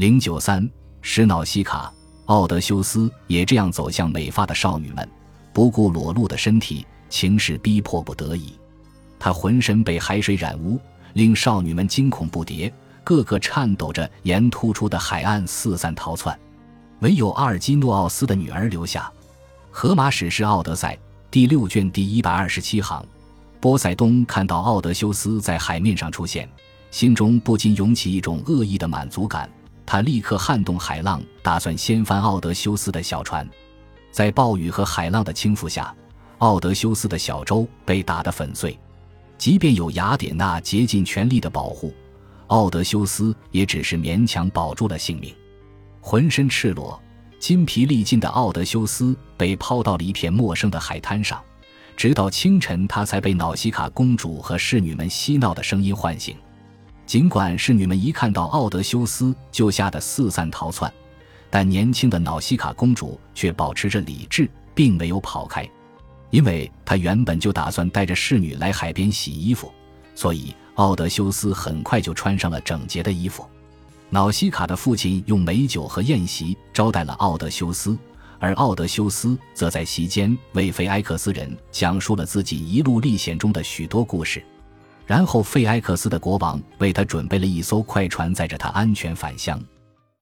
零九三，史 nau 西卡、奥德修斯也这样走向美发的少女们，不顾裸露的身体，情势逼迫不得已。他浑身被海水染污，令少女们惊恐不迭，个个颤抖着沿突出的海岸四散逃窜，唯有阿尔基诺奥斯的女儿留下。荷马史诗《奥德赛》第六卷第一百二十七行，波塞冬看到奥德修斯在海面上出现，心中不禁涌起一种恶意的满足感。他立刻撼动海浪，打算掀翻奥德修斯的小船。在暴雨和海浪的倾覆下，奥德修斯的小舟被打得粉碎。即便有雅典娜竭尽全力的保护，奥德修斯也只是勉强保住了性命。浑身赤裸、筋疲力尽的奥德修斯被抛到了一片陌生的海滩上，直到清晨，他才被瑙西卡公主和侍女们嬉闹的声音唤醒。尽管侍女们一看到奥德修斯就吓得四散逃窜，但年轻的瑙西卡公主却保持着理智，并没有跑开。因为他原本就打算带着侍女来海边洗衣服，所以奥德修斯很快就穿上了整洁的衣服。瑙西卡的父亲用美酒和宴席招待了奥德修斯，而奥德修斯则在席间为菲埃克斯人讲述了自己一路历险中的许多故事。然后，费埃克斯的国王为他准备了一艘快船，载着他安全返乡。